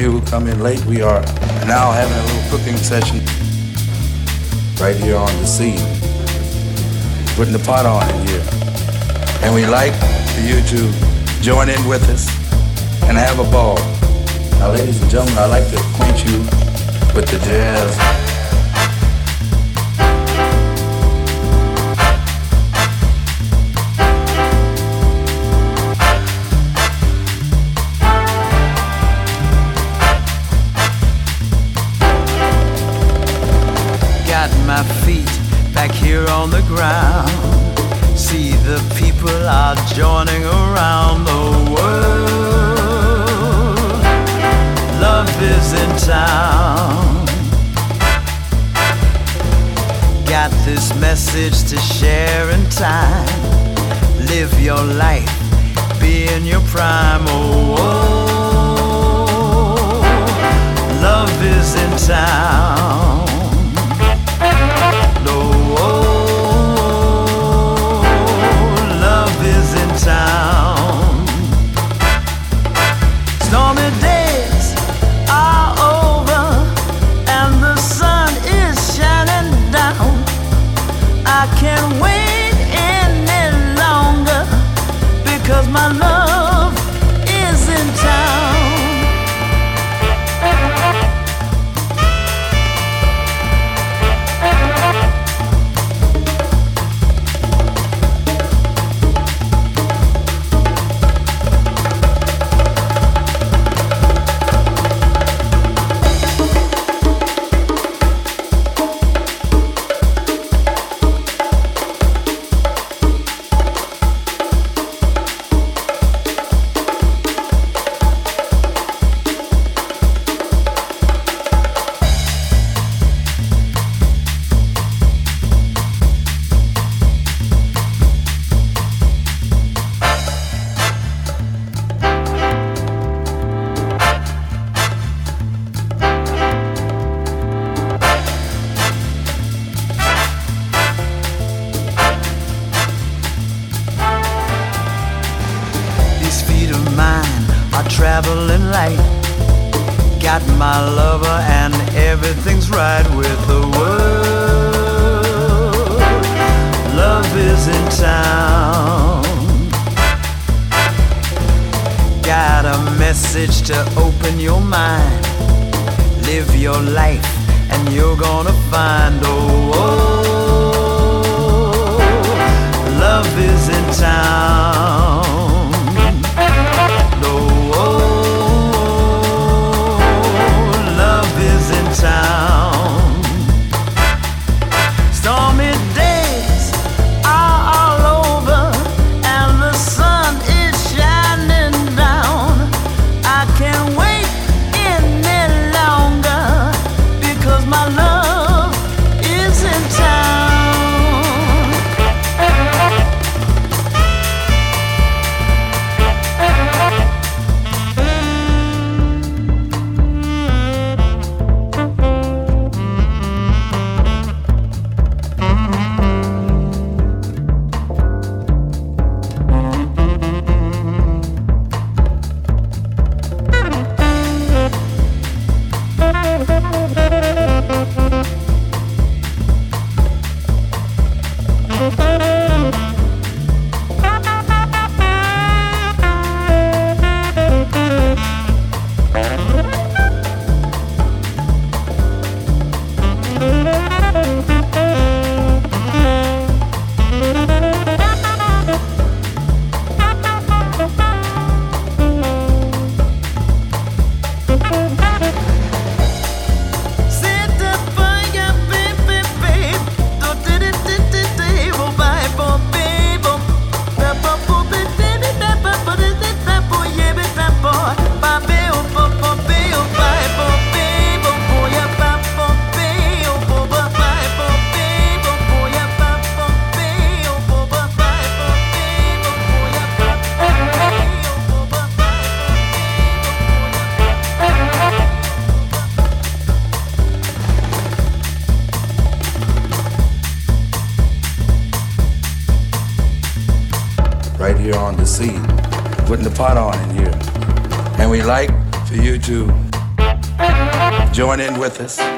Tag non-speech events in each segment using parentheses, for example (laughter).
you who come in late, we are now having a little cooking session right here on the scene. Putting the pot on in here. And we like for you to join in with us and have a ball. Now, ladies and gentlemen, I'd like to acquaint you with the jazz. On the ground. See the people are joining around the world. Love is in town. Got this message to share in time. Live your life, be in your prime. Oh, oh. oh. love is in town. Join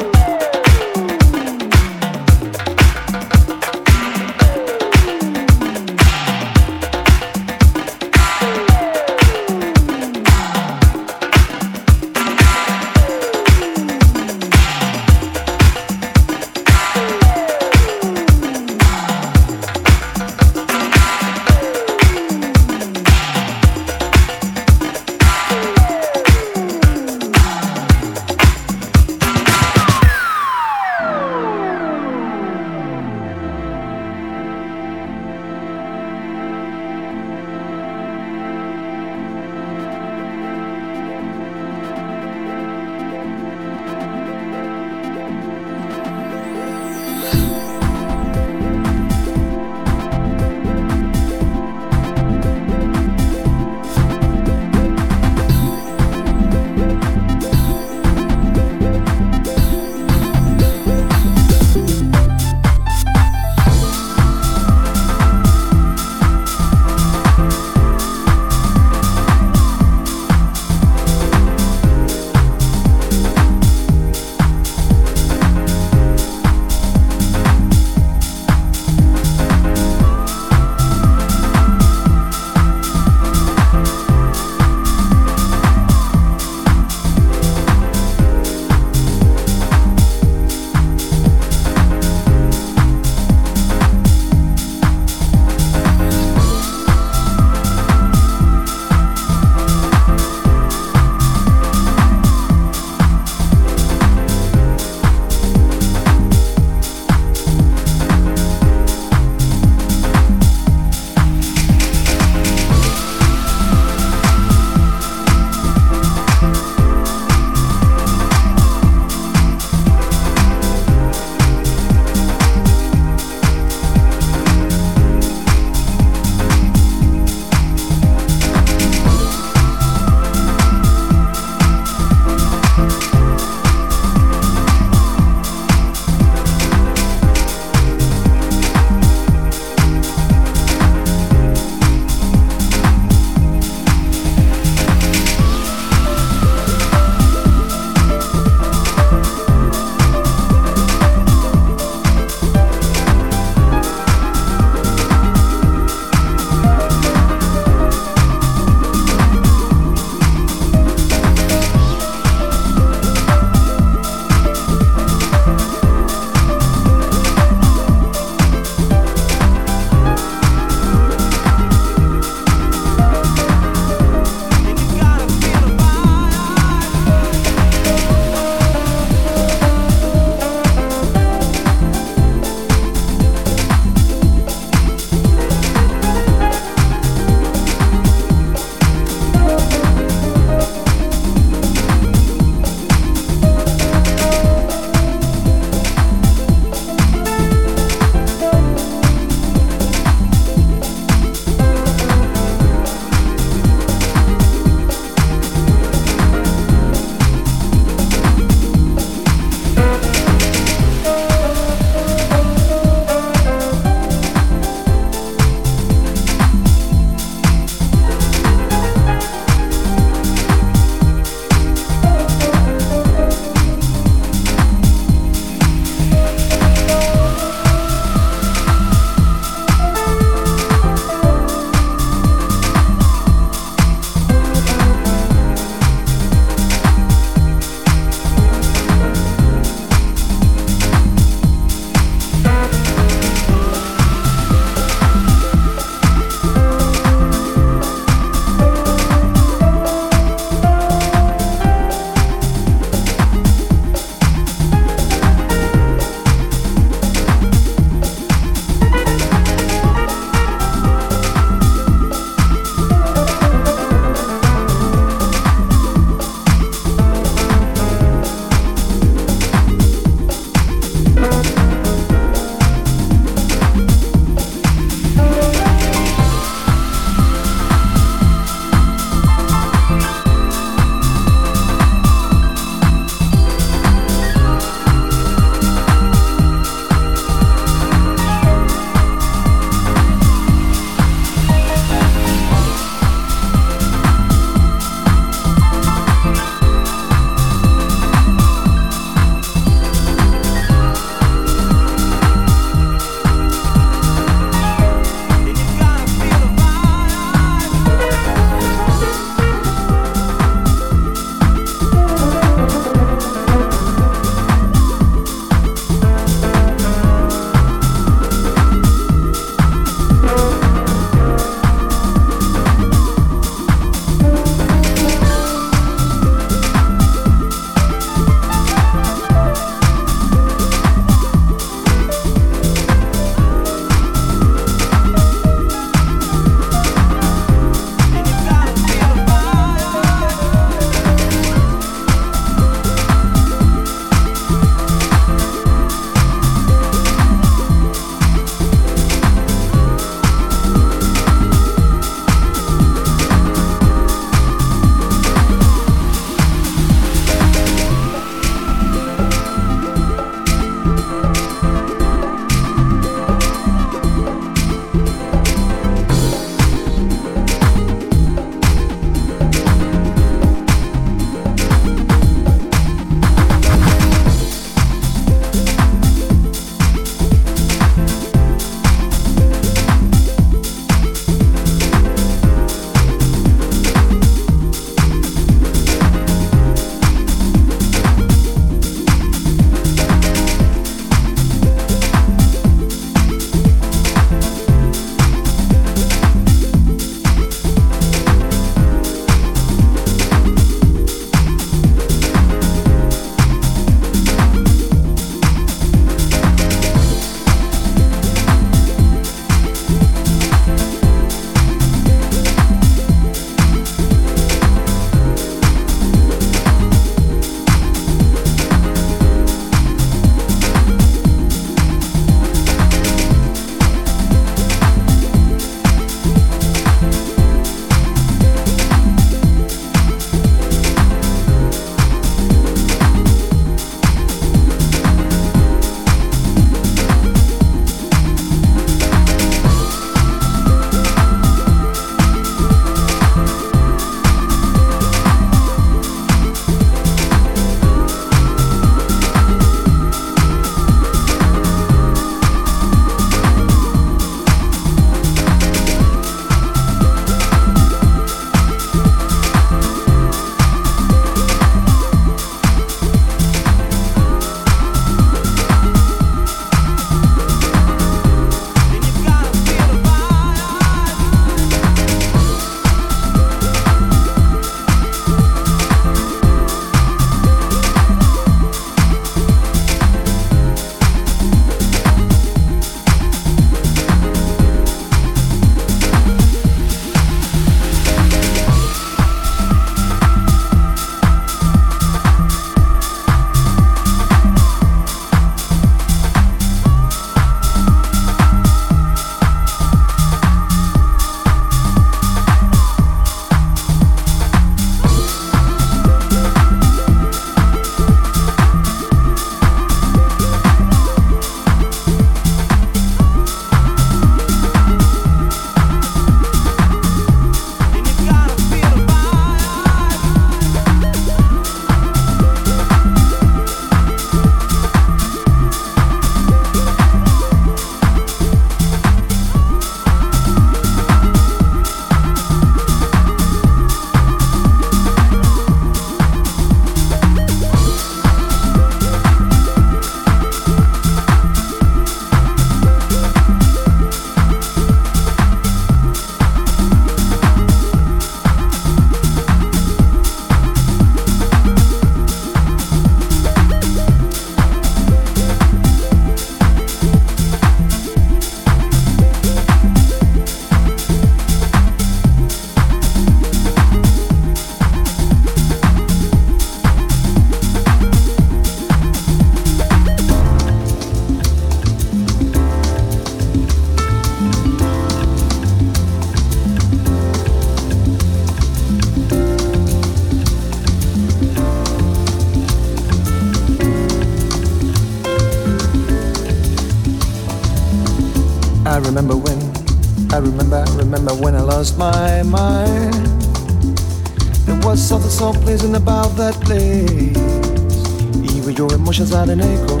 had an echo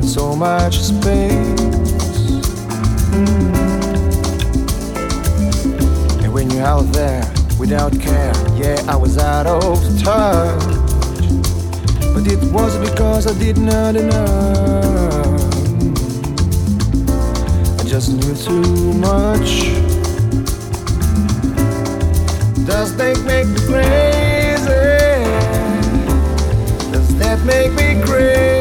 so much space. And when you're out there without care, yeah, I was out of touch. But it was because I did not enough. I just knew too much. Does that make me crazy? Does that make me crazy?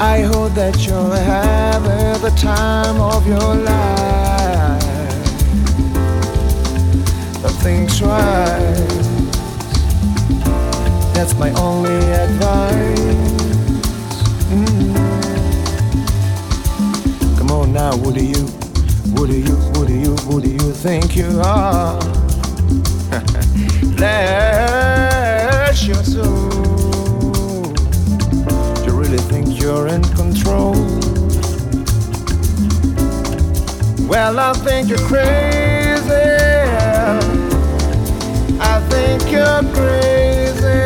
I hope that you're having the time of your life. But think twice. That's my only advice. Mm. Come on now, what do you, what do you, what do you, what do you think you are? (laughs) Bless your soul. Think you're in control? Well, I think you're crazy. I think you're crazy.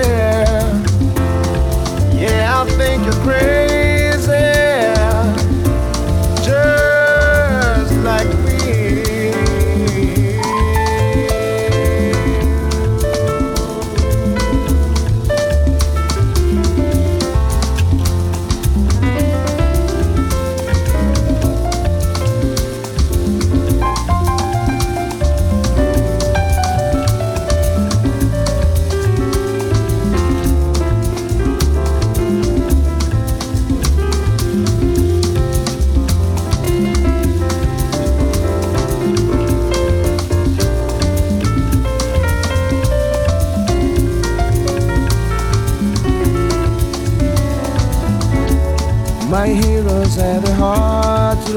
Yeah, I think you're crazy.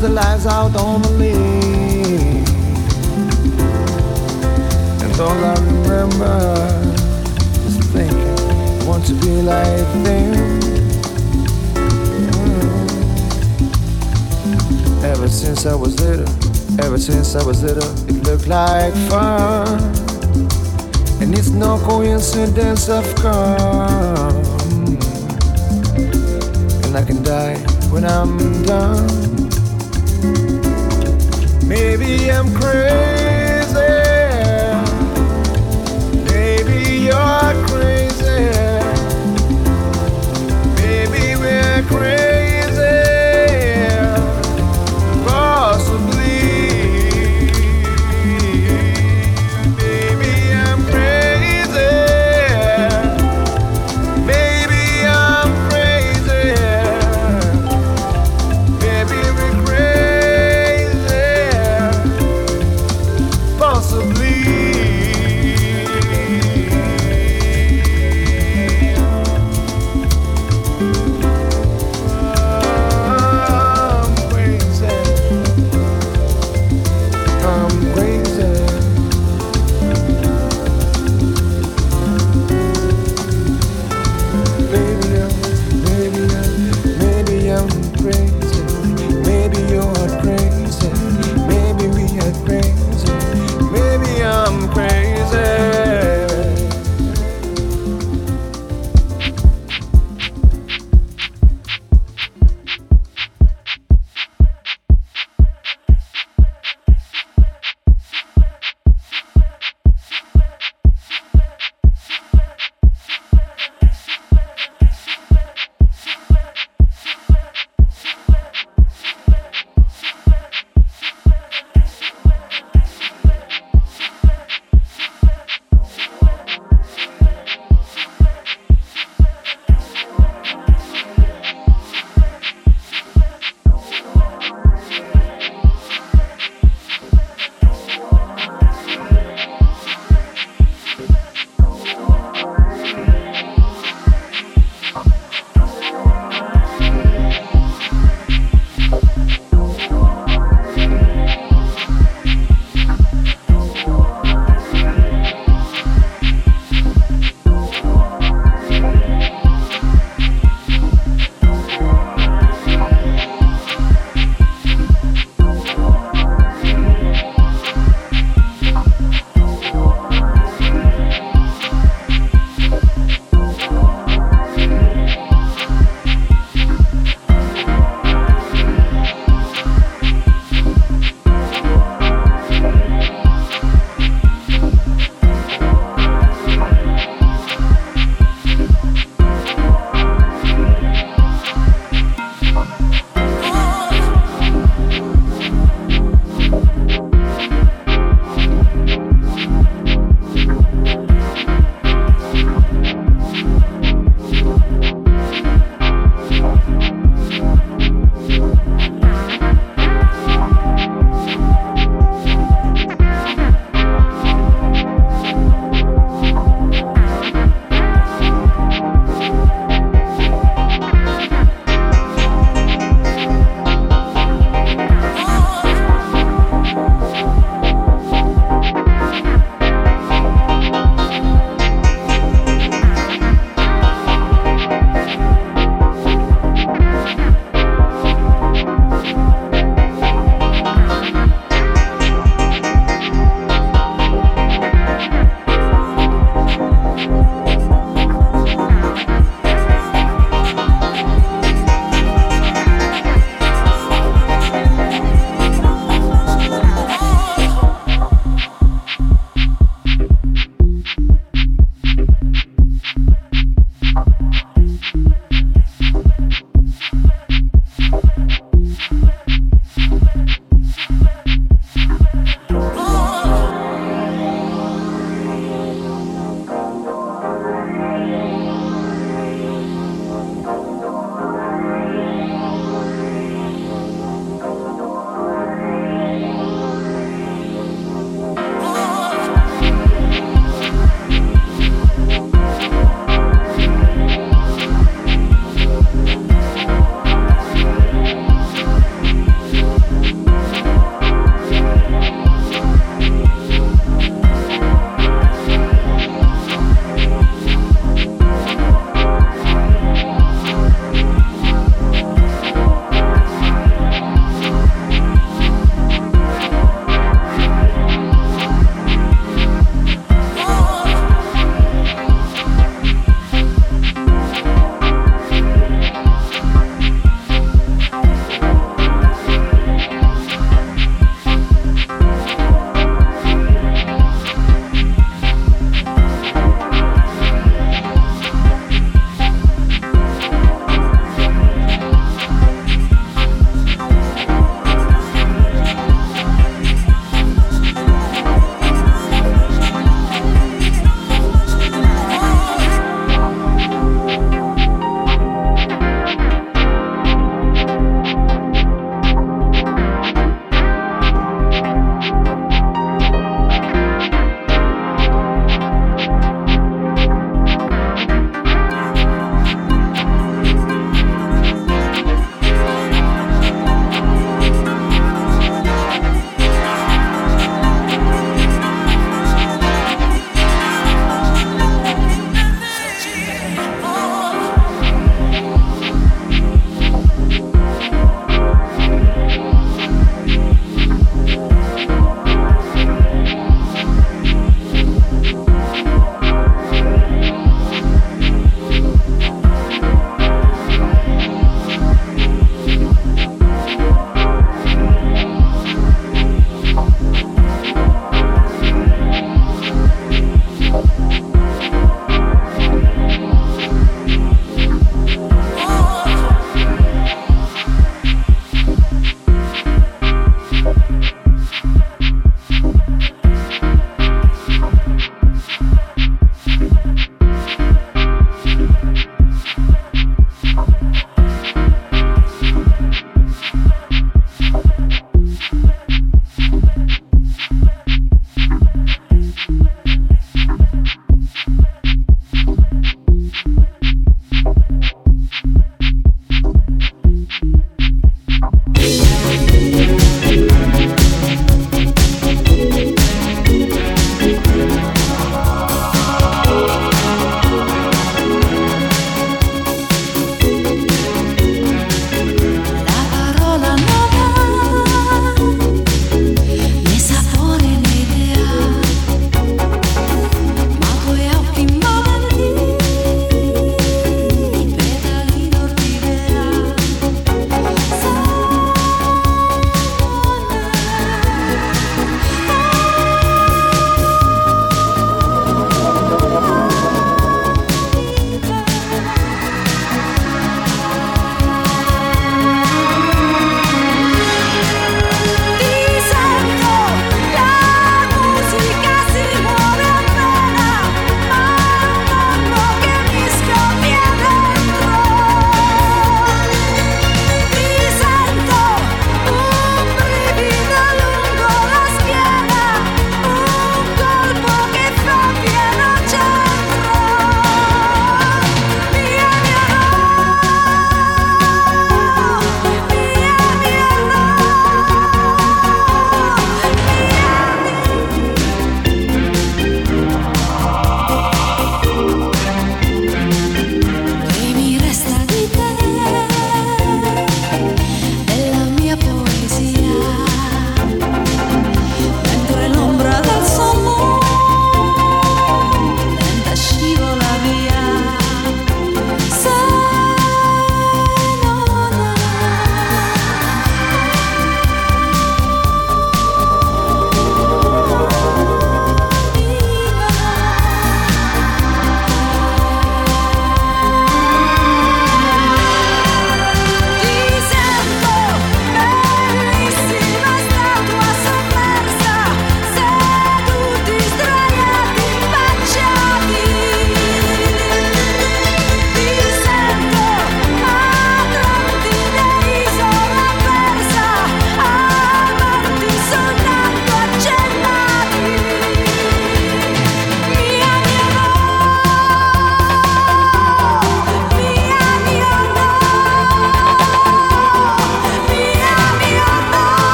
Their lives on the lane. And all I remember is thinking, I want to be like them. Mm. Ever since I was little, ever since I was little, it looked like fun. And it's no coincidence come and I can die when I'm done. Maybe I'm crazy. Maybe you're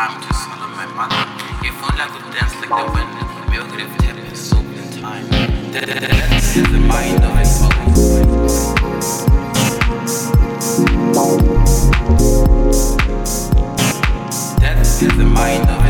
time to celebrate my mother. It felt like a dance like the wind. Bill Griffith had it soaked in time. That's in the mind of his. That's in the mind of.